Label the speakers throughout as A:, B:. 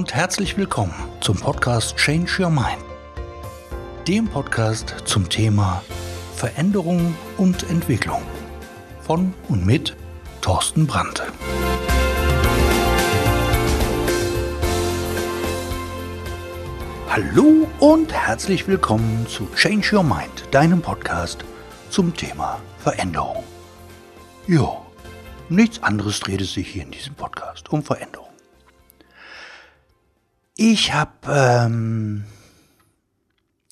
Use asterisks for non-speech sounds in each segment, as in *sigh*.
A: und herzlich willkommen zum Podcast Change Your Mind, dem Podcast zum Thema Veränderung und Entwicklung von und mit Thorsten Brandt. Hallo und herzlich willkommen zu Change Your Mind, deinem Podcast zum Thema Veränderung. Jo, nichts anderes dreht es sich hier in diesem Podcast um Veränderung. Ich habe ähm,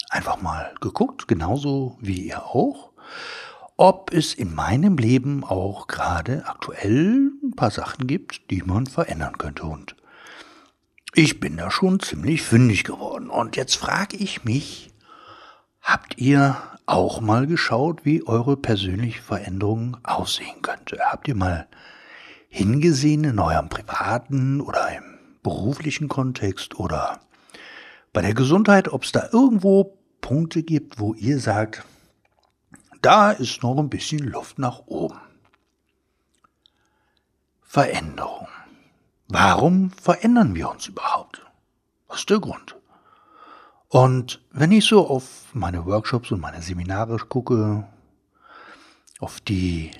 A: einfach mal geguckt, genauso wie ihr auch, ob es in meinem Leben auch gerade aktuell ein paar Sachen gibt, die man verändern könnte. Und ich bin da schon ziemlich fündig geworden. Und jetzt frage ich mich, habt ihr auch mal geschaut, wie eure persönliche Veränderung aussehen könnte? Habt ihr mal hingesehen in eurem privaten oder im beruflichen Kontext oder bei der Gesundheit, ob es da irgendwo Punkte gibt, wo ihr sagt, da ist noch ein bisschen Luft nach oben. Veränderung. Warum verändern wir uns überhaupt? Was ist der Grund? Und wenn ich so auf meine Workshops und meine Seminare gucke, auf die,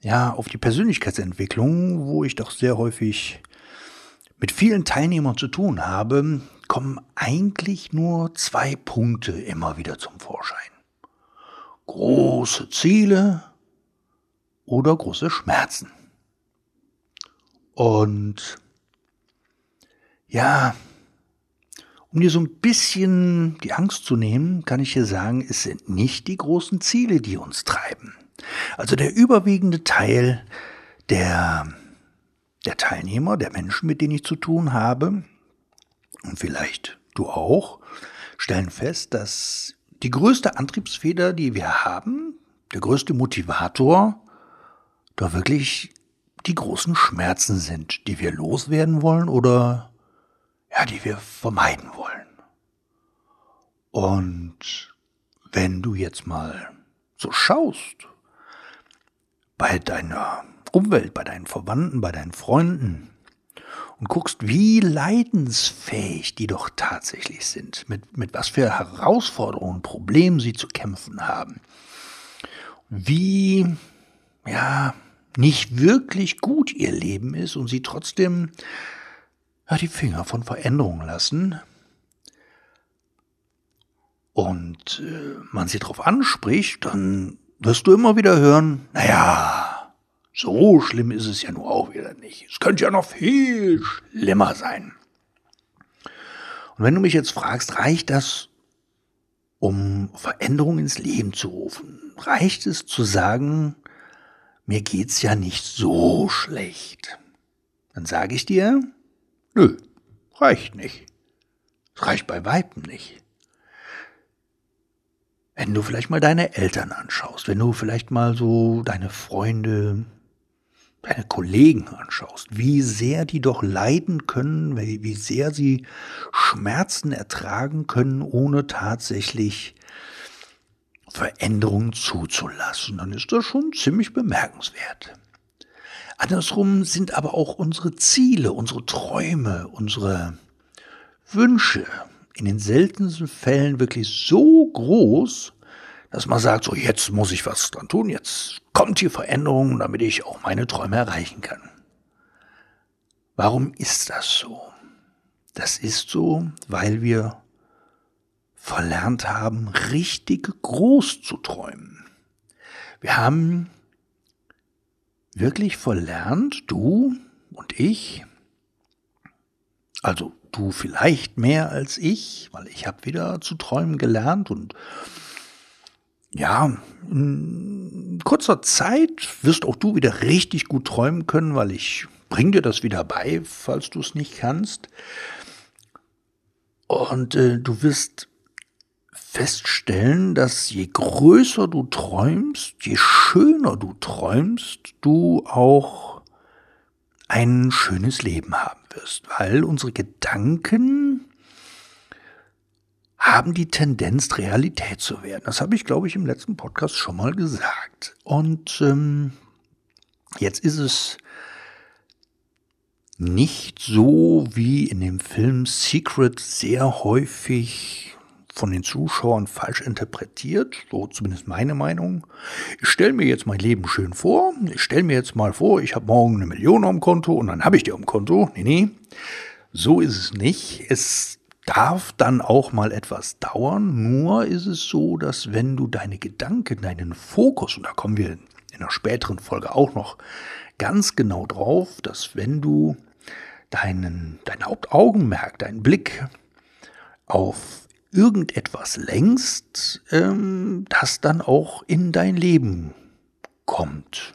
A: ja, auf die Persönlichkeitsentwicklung, wo ich doch sehr häufig mit vielen Teilnehmern zu tun habe, kommen eigentlich nur zwei Punkte immer wieder zum Vorschein. Große Ziele oder große Schmerzen. Und ja, um dir so ein bisschen die Angst zu nehmen, kann ich dir sagen, es sind nicht die großen Ziele, die uns treiben. Also der überwiegende Teil der der Teilnehmer, der Menschen, mit denen ich zu tun habe, und vielleicht du auch, stellen fest, dass die größte Antriebsfeder, die wir haben, der größte Motivator, da wirklich die großen Schmerzen sind, die wir loswerden wollen oder ja, die wir vermeiden wollen. Und wenn du jetzt mal so schaust, bei deiner Umwelt, bei deinen Verwandten, bei deinen Freunden. Und guckst, wie leidensfähig die doch tatsächlich sind, mit, mit was für Herausforderungen Problemen sie zu kämpfen haben, wie, ja, nicht wirklich gut ihr Leben ist und sie trotzdem ja, die Finger von Veränderungen lassen. Und äh, man sie darauf anspricht, dann wirst du immer wieder hören, naja, so schlimm ist es ja nur auch wieder nicht. Es könnte ja noch viel schlimmer sein. Und wenn du mich jetzt fragst, reicht das, um Veränderungen ins Leben zu rufen? Reicht es zu sagen, mir geht's ja nicht so schlecht? Dann sage ich dir, nö, reicht nicht. Es reicht bei Weitem nicht. Wenn du vielleicht mal deine Eltern anschaust, wenn du vielleicht mal so deine Freunde, deine Kollegen anschaust, wie sehr die doch leiden können, wie sehr sie Schmerzen ertragen können, ohne tatsächlich Veränderungen zuzulassen, dann ist das schon ziemlich bemerkenswert. Andersrum sind aber auch unsere Ziele, unsere Träume, unsere Wünsche in den seltensten Fällen wirklich so groß, dass man sagt, so jetzt muss ich was dran tun, jetzt kommt hier Veränderung, damit ich auch meine Träume erreichen kann. Warum ist das so? Das ist so, weil wir verlernt haben, richtig groß zu träumen. Wir haben wirklich verlernt, du und ich, also du vielleicht mehr als ich, weil ich habe wieder zu träumen gelernt und ja, in kurzer Zeit wirst auch du wieder richtig gut träumen können, weil ich bring dir das wieder bei, falls du es nicht kannst. Und äh, du wirst feststellen, dass je größer du träumst, je schöner du träumst, du auch ein schönes Leben haben wirst, weil unsere Gedanken haben die Tendenz, Realität zu werden. Das habe ich, glaube ich, im letzten Podcast schon mal gesagt. Und ähm, jetzt ist es nicht so wie in dem Film Secret sehr häufig von den Zuschauern falsch interpretiert, so zumindest meine Meinung. Ich stelle mir jetzt mein Leben schön vor, ich stelle mir jetzt mal vor, ich habe morgen eine Million am Konto und dann habe ich die am Konto. Nee, nee, so ist es nicht. Es darf dann auch mal etwas dauern, nur ist es so, dass wenn du deine Gedanken, deinen Fokus, und da kommen wir in einer späteren Folge auch noch ganz genau drauf, dass wenn du deinen, dein Hauptaugenmerk, deinen Blick auf irgendetwas lenkst, ähm, das dann auch in dein Leben kommt.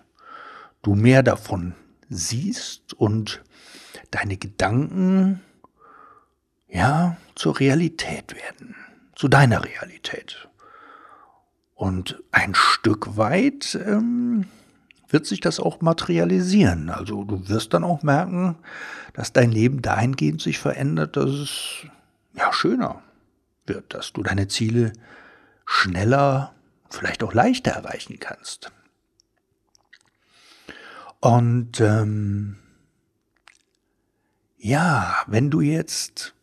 A: Du mehr davon siehst und deine Gedanken ja zur Realität werden, zu deiner Realität. Und ein Stück weit ähm, wird sich das auch materialisieren. Also du wirst dann auch merken, dass dein Leben dahingehend sich verändert, dass es ja schöner wird, dass du deine Ziele schneller, vielleicht auch leichter erreichen kannst. Und ähm, ja, wenn du jetzt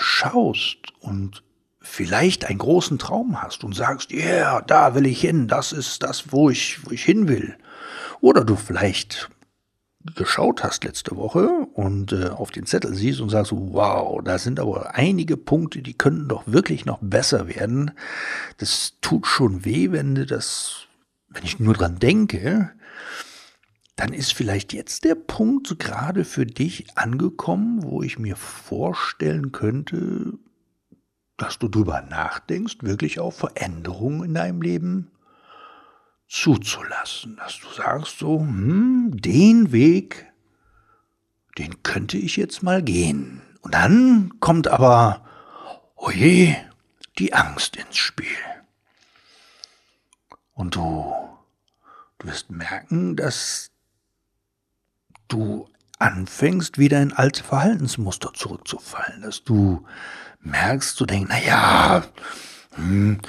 A: schaust und vielleicht einen großen Traum hast und sagst, ja, yeah, da will ich hin, das ist das, wo ich, wo ich hin will. Oder du vielleicht geschaut hast letzte Woche und äh, auf den Zettel siehst und sagst, wow, da sind aber einige Punkte, die könnten doch wirklich noch besser werden. Das tut schon weh, wenn du das, wenn ich nur dran denke, dann ist vielleicht jetzt der Punkt gerade für dich angekommen, wo ich mir vorstellen könnte, dass du drüber nachdenkst, wirklich auf Veränderungen in deinem Leben zuzulassen, dass du sagst so, hm, den Weg, den könnte ich jetzt mal gehen. Und dann kommt aber, oje, die Angst ins Spiel. Und du, du wirst merken, dass du anfängst, wieder in alte Verhaltensmuster zurückzufallen, dass du merkst, du denkst, na ja, hm,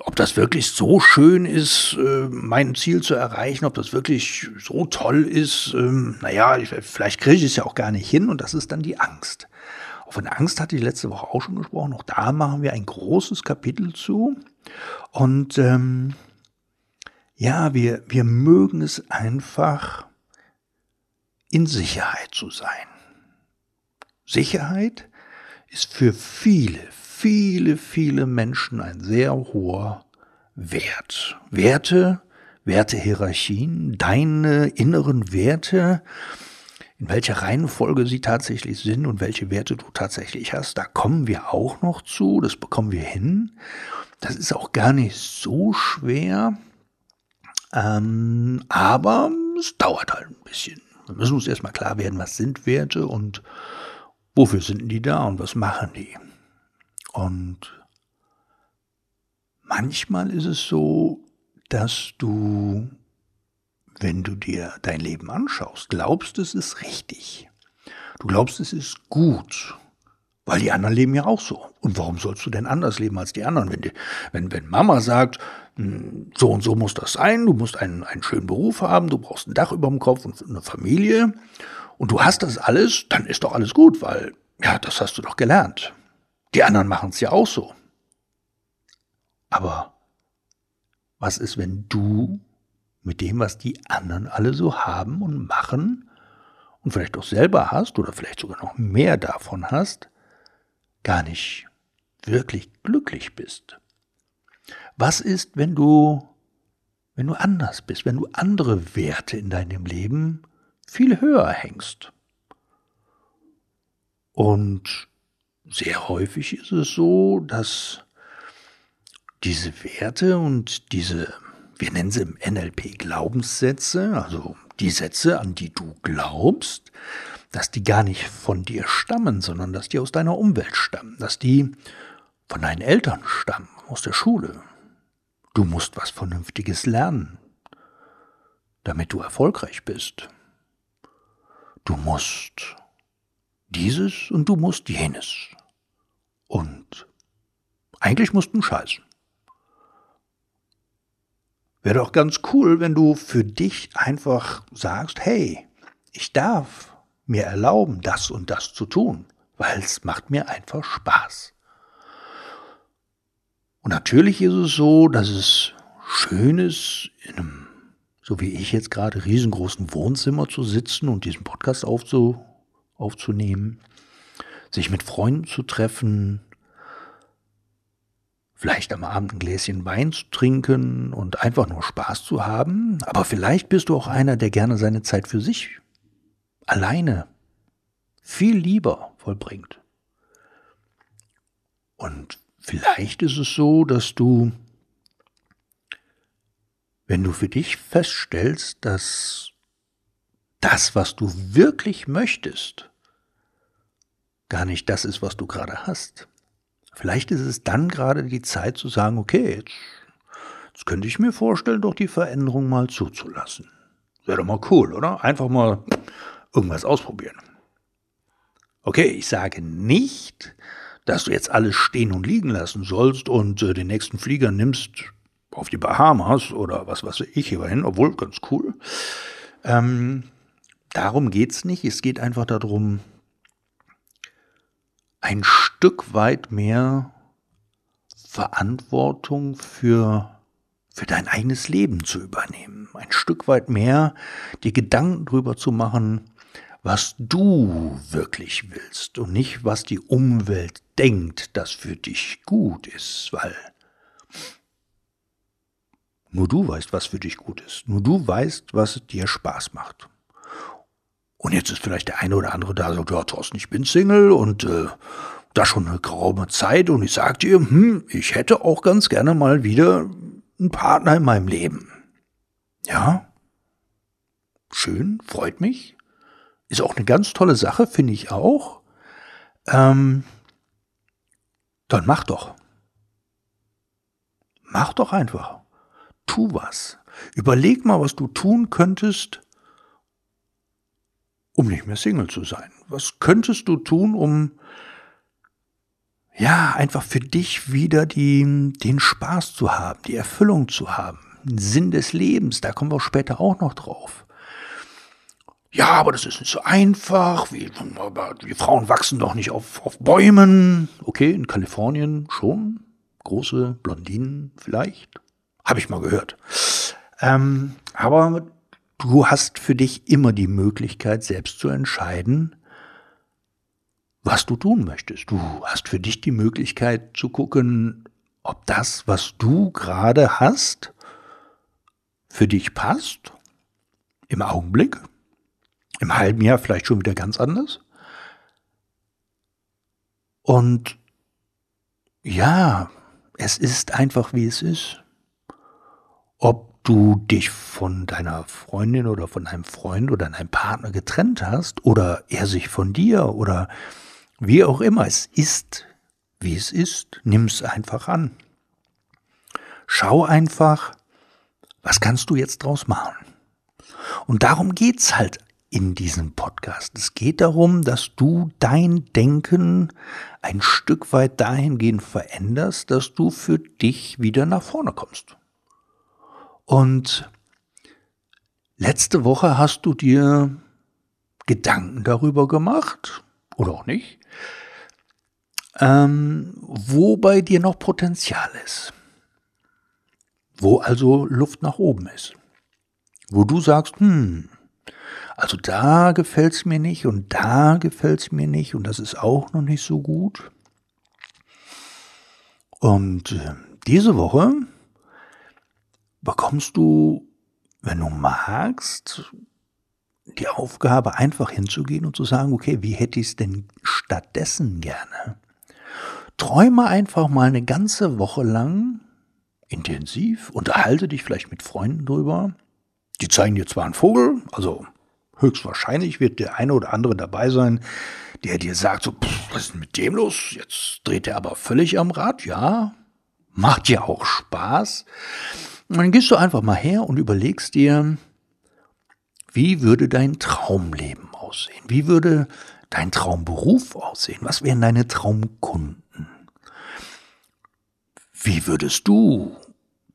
A: ob das wirklich so schön ist, äh, mein Ziel zu erreichen, ob das wirklich so toll ist, ähm, naja, vielleicht kriege ich es ja auch gar nicht hin und das ist dann die Angst. Auch von Angst hatte ich letzte Woche auch schon gesprochen, auch da machen wir ein großes Kapitel zu und ähm, ja, wir, wir mögen es einfach, in Sicherheit zu sein. Sicherheit ist für viele, viele, viele Menschen ein sehr hoher Wert. Werte, Wertehierarchien, deine inneren Werte, in welcher Reihenfolge sie tatsächlich sind und welche Werte du tatsächlich hast, da kommen wir auch noch zu, das bekommen wir hin. Das ist auch gar nicht so schwer, ähm, aber es dauert halt ein bisschen. Wir müssen uns erstmal klar werden, was sind Werte und wofür sind die da und was machen die. Und manchmal ist es so, dass du, wenn du dir dein Leben anschaust, glaubst, es ist richtig. Du glaubst, es ist gut. Weil die anderen leben ja auch so. Und warum sollst du denn anders leben als die anderen? Wenn, die, wenn, wenn Mama sagt, hm, so und so muss das sein, du musst einen, einen schönen Beruf haben, du brauchst ein Dach über dem Kopf und eine Familie und du hast das alles, dann ist doch alles gut, weil ja, das hast du doch gelernt. Die anderen machen es ja auch so. Aber was ist, wenn du mit dem, was die anderen alle so haben und machen und vielleicht auch selber hast oder vielleicht sogar noch mehr davon hast, gar nicht wirklich glücklich bist? Was ist, wenn du wenn du anders bist, wenn du andere Werte in deinem Leben viel höher hängst? Und sehr häufig ist es so, dass diese Werte und diese, wir nennen sie im NLP Glaubenssätze, also die Sätze, an die du glaubst, dass die gar nicht von dir stammen, sondern dass die aus deiner Umwelt stammen, dass die von deinen Eltern stammen, aus der Schule. Du musst was Vernünftiges lernen, damit du erfolgreich bist. Du musst dieses und du musst jenes. Und eigentlich mussten scheißen. Wäre doch ganz cool, wenn du für dich einfach sagst, hey, ich darf mir erlauben, das und das zu tun, weil es macht mir einfach Spaß. Und natürlich ist es so, dass es schön ist, in einem, so wie ich jetzt gerade, riesengroßen Wohnzimmer zu sitzen und diesen Podcast aufzu, aufzunehmen, sich mit Freunden zu treffen, vielleicht am Abend ein Gläschen Wein zu trinken und einfach nur Spaß zu haben, aber vielleicht bist du auch einer, der gerne seine Zeit für sich alleine viel lieber vollbringt. Und vielleicht ist es so, dass du, wenn du für dich feststellst, dass das, was du wirklich möchtest, gar nicht das ist, was du gerade hast. Vielleicht ist es dann gerade die Zeit zu sagen, okay, jetzt, jetzt könnte ich mir vorstellen, doch die Veränderung mal zuzulassen. Wäre doch mal cool, oder? Einfach mal irgendwas ausprobieren. Okay, ich sage nicht, dass du jetzt alles stehen und liegen lassen sollst und äh, den nächsten Flieger nimmst auf die Bahamas oder was weiß ich hierhin, obwohl ganz cool. Ähm, darum geht's nicht. Es geht einfach darum, ein Stück weit mehr Verantwortung für, für dein eigenes Leben zu übernehmen. Ein Stück weit mehr dir Gedanken drüber zu machen, was du wirklich willst und nicht, was die Umwelt denkt, das für dich gut ist, weil nur du weißt, was für dich gut ist. Nur du weißt, was dir Spaß macht. Und jetzt ist vielleicht der eine oder andere da so, ja, Thorsten, ich bin Single und äh, da schon eine geraume Zeit und ich sag dir, hm, ich hätte auch ganz gerne mal wieder einen Partner in meinem Leben. Ja? Schön, freut mich. Ist auch eine ganz tolle Sache, finde ich auch. Ähm, dann mach doch. Mach doch einfach. Tu was. Überleg mal, was du tun könntest, um nicht mehr Single zu sein. Was könntest du tun, um ja, einfach für dich wieder die, den Spaß zu haben, die Erfüllung zu haben, den Sinn des Lebens, da kommen wir später auch noch drauf ja, aber das ist nicht so einfach, wie, die Frauen wachsen doch nicht auf, auf Bäumen. Okay, in Kalifornien schon. Große Blondinen vielleicht. Habe ich mal gehört. Ähm, aber du hast für dich immer die Möglichkeit, selbst zu entscheiden, was du tun möchtest. Du hast für dich die Möglichkeit zu gucken, ob das, was du gerade hast, für dich passt. Im Augenblick im halben Jahr vielleicht schon wieder ganz anders. Und ja, es ist einfach wie es ist. Ob du dich von deiner Freundin oder von deinem Freund oder deinem Partner getrennt hast oder er sich von dir oder wie auch immer, es ist, wie es ist, nimm es einfach an. Schau einfach, was kannst du jetzt draus machen? Und darum geht's halt in diesem Podcast. Es geht darum, dass du dein Denken ein Stück weit dahingehend veränderst, dass du für dich wieder nach vorne kommst. Und letzte Woche hast du dir Gedanken darüber gemacht, oder auch nicht, ähm, wo bei dir noch Potenzial ist. Wo also Luft nach oben ist. Wo du sagst, hm, also da gefällt's mir nicht und da gefällt's mir nicht und das ist auch noch nicht so gut. Und äh, diese Woche bekommst du, wenn du magst, die Aufgabe, einfach hinzugehen und zu sagen, okay, wie hätte ich es denn stattdessen gerne? Träume einfach mal eine ganze Woche lang intensiv, unterhalte dich vielleicht mit Freunden drüber. Die zeigen dir zwar einen Vogel, also höchstwahrscheinlich wird der eine oder andere dabei sein, der dir sagt, so, pff, was ist denn mit dem los? Jetzt dreht er aber völlig am Rad. Ja, macht ja auch Spaß. Und dann gehst du einfach mal her und überlegst dir, wie würde dein Traumleben aussehen? Wie würde dein Traumberuf aussehen? Was wären deine Traumkunden? Wie würdest du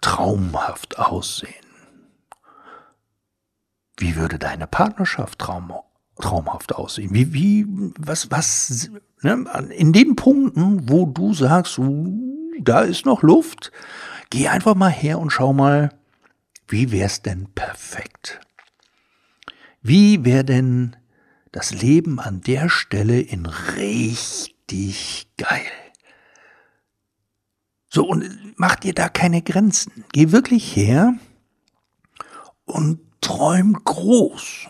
A: traumhaft aussehen? Wie würde deine Partnerschaft traum, traumhaft aussehen? Wie, wie, was, was, ne? in den Punkten, wo du sagst, uh, da ist noch Luft, geh einfach mal her und schau mal, wie wär's denn perfekt? Wie wäre denn das Leben an der Stelle in richtig geil? So, und mach dir da keine Grenzen. Geh wirklich her und träum groß.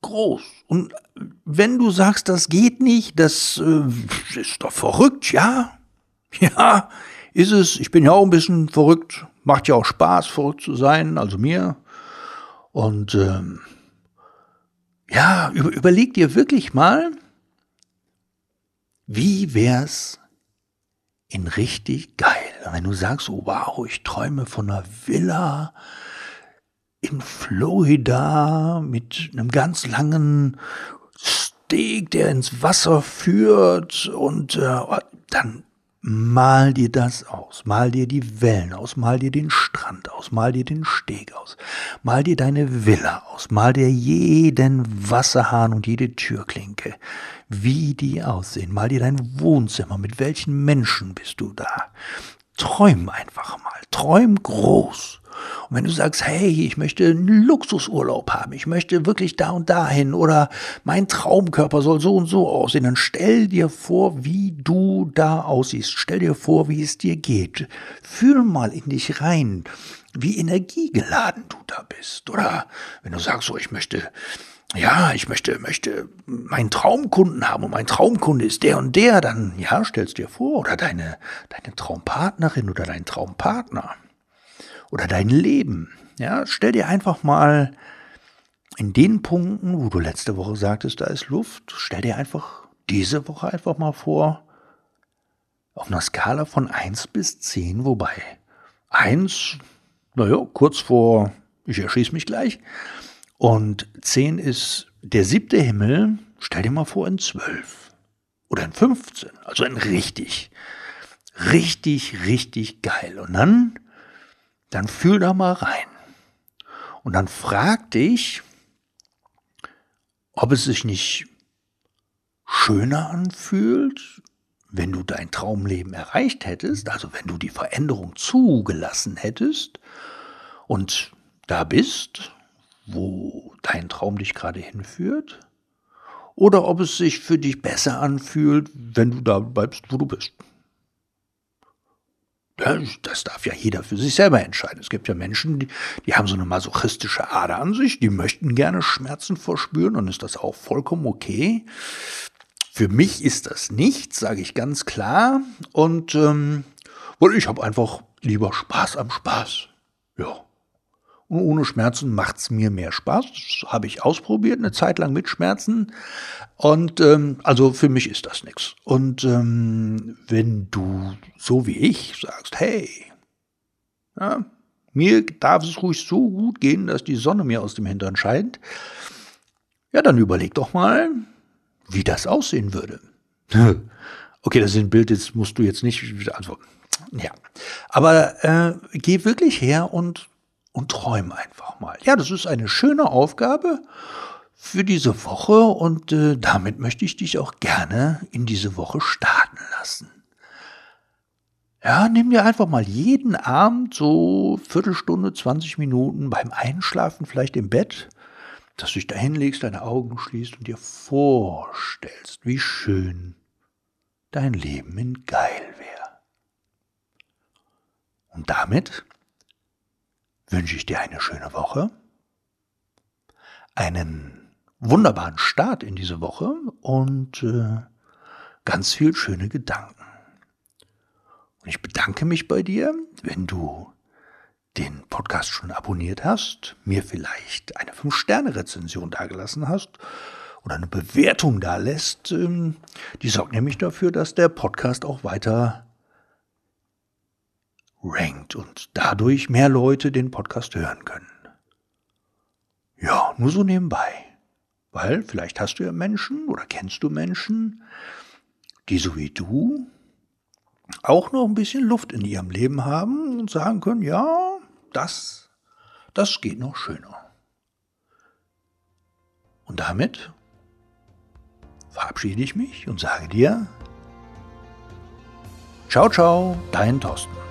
A: Groß. Und wenn du sagst, das geht nicht, das äh, ist doch verrückt, ja? *laughs* Ja, ist es. Ich bin ja auch ein bisschen verrückt. Macht ja auch Spaß, verrückt zu sein, also mir. Und ähm, ja, über, überleg dir wirklich mal, wie wär's in richtig geil? Wenn du sagst, oh wow, ich träume von einer Villa in Florida mit einem ganz langen Steg, der ins Wasser führt und äh, dann Mal dir das aus, mal dir die Wellen aus, mal dir den Strand aus, mal dir den Steg aus, mal dir deine Villa aus, mal dir jeden Wasserhahn und jede Türklinke, wie die aussehen, mal dir dein Wohnzimmer, mit welchen Menschen bist du da. Träum einfach mal, träum groß. Und wenn du sagst, hey, ich möchte einen Luxusurlaub haben, ich möchte wirklich da und dahin oder mein Traumkörper soll so und so aussehen, dann stell dir vor, wie du da aussiehst. Stell dir vor, wie es dir geht. Fühl mal in dich rein, wie energiegeladen du da bist. Oder wenn du sagst, so, ich möchte ja, ich möchte, möchte meinen Traumkunden haben und mein Traumkunde ist der und der, dann, ja, stellst dir vor, oder deine, deine Traumpartnerin oder dein Traumpartner oder dein Leben. Ja, stell dir einfach mal in den Punkten, wo du letzte Woche sagtest, da ist Luft, stell dir einfach diese Woche einfach mal vor, auf einer Skala von 1 bis 10, wobei 1, naja, kurz vor, ich erschieße mich gleich, und 10 ist der siebte Himmel, stell dir mal vor in 12 oder in 15, also in richtig, richtig, richtig geil. Und dann dann fühl da mal rein. Und dann frag dich, ob es sich nicht schöner anfühlt, wenn du dein Traumleben erreicht hättest, also wenn du die Veränderung zugelassen hättest und da bist, wo dein Traum dich gerade hinführt, oder ob es sich für dich besser anfühlt, wenn du da bleibst, wo du bist. Das darf ja jeder für sich selber entscheiden. Es gibt ja Menschen, die, die haben so eine masochistische Ader an sich, die möchten gerne Schmerzen verspüren und ist das auch vollkommen okay. Für mich ist das nichts, sage ich ganz klar. Und ähm, weil ich habe einfach lieber Spaß am Spaß. Ja. Ohne Schmerzen macht es mir mehr Spaß. Habe ich ausprobiert, eine Zeit lang mit Schmerzen. Und ähm, also für mich ist das nichts. Und ähm, wenn du so wie ich sagst, hey, ja, mir darf es ruhig so gut gehen, dass die Sonne mir aus dem Hintern scheint, ja, dann überleg doch mal, wie das aussehen würde. *laughs* okay, das ist ein Bild, jetzt musst du jetzt nicht, also, ja. Aber äh, geh wirklich her und und träum einfach mal. Ja, das ist eine schöne Aufgabe für diese Woche und äh, damit möchte ich dich auch gerne in diese Woche starten lassen. Ja, nimm dir einfach mal jeden Abend so Viertelstunde, 20 Minuten beim Einschlafen vielleicht im Bett, dass du dich da hinlegst, deine Augen schließt und dir vorstellst, wie schön dein Leben in geil wäre. Und damit wünsche ich dir eine schöne Woche, einen wunderbaren Start in diese Woche und äh, ganz viel schöne Gedanken. Und ich bedanke mich bei dir, wenn du den Podcast schon abonniert hast, mir vielleicht eine 5-Sterne-Rezension dagelassen hast oder eine Bewertung da lässt. Ähm, die sorgt nämlich dafür, dass der Podcast auch weiter rankt und dadurch mehr Leute den Podcast hören können. Ja, nur so nebenbei. Weil vielleicht hast du ja Menschen oder kennst du Menschen, die so wie du auch noch ein bisschen Luft in ihrem Leben haben und sagen können, ja, das, das geht noch schöner. Und damit verabschiede ich mich und sage dir, ciao, ciao, dein Thorsten.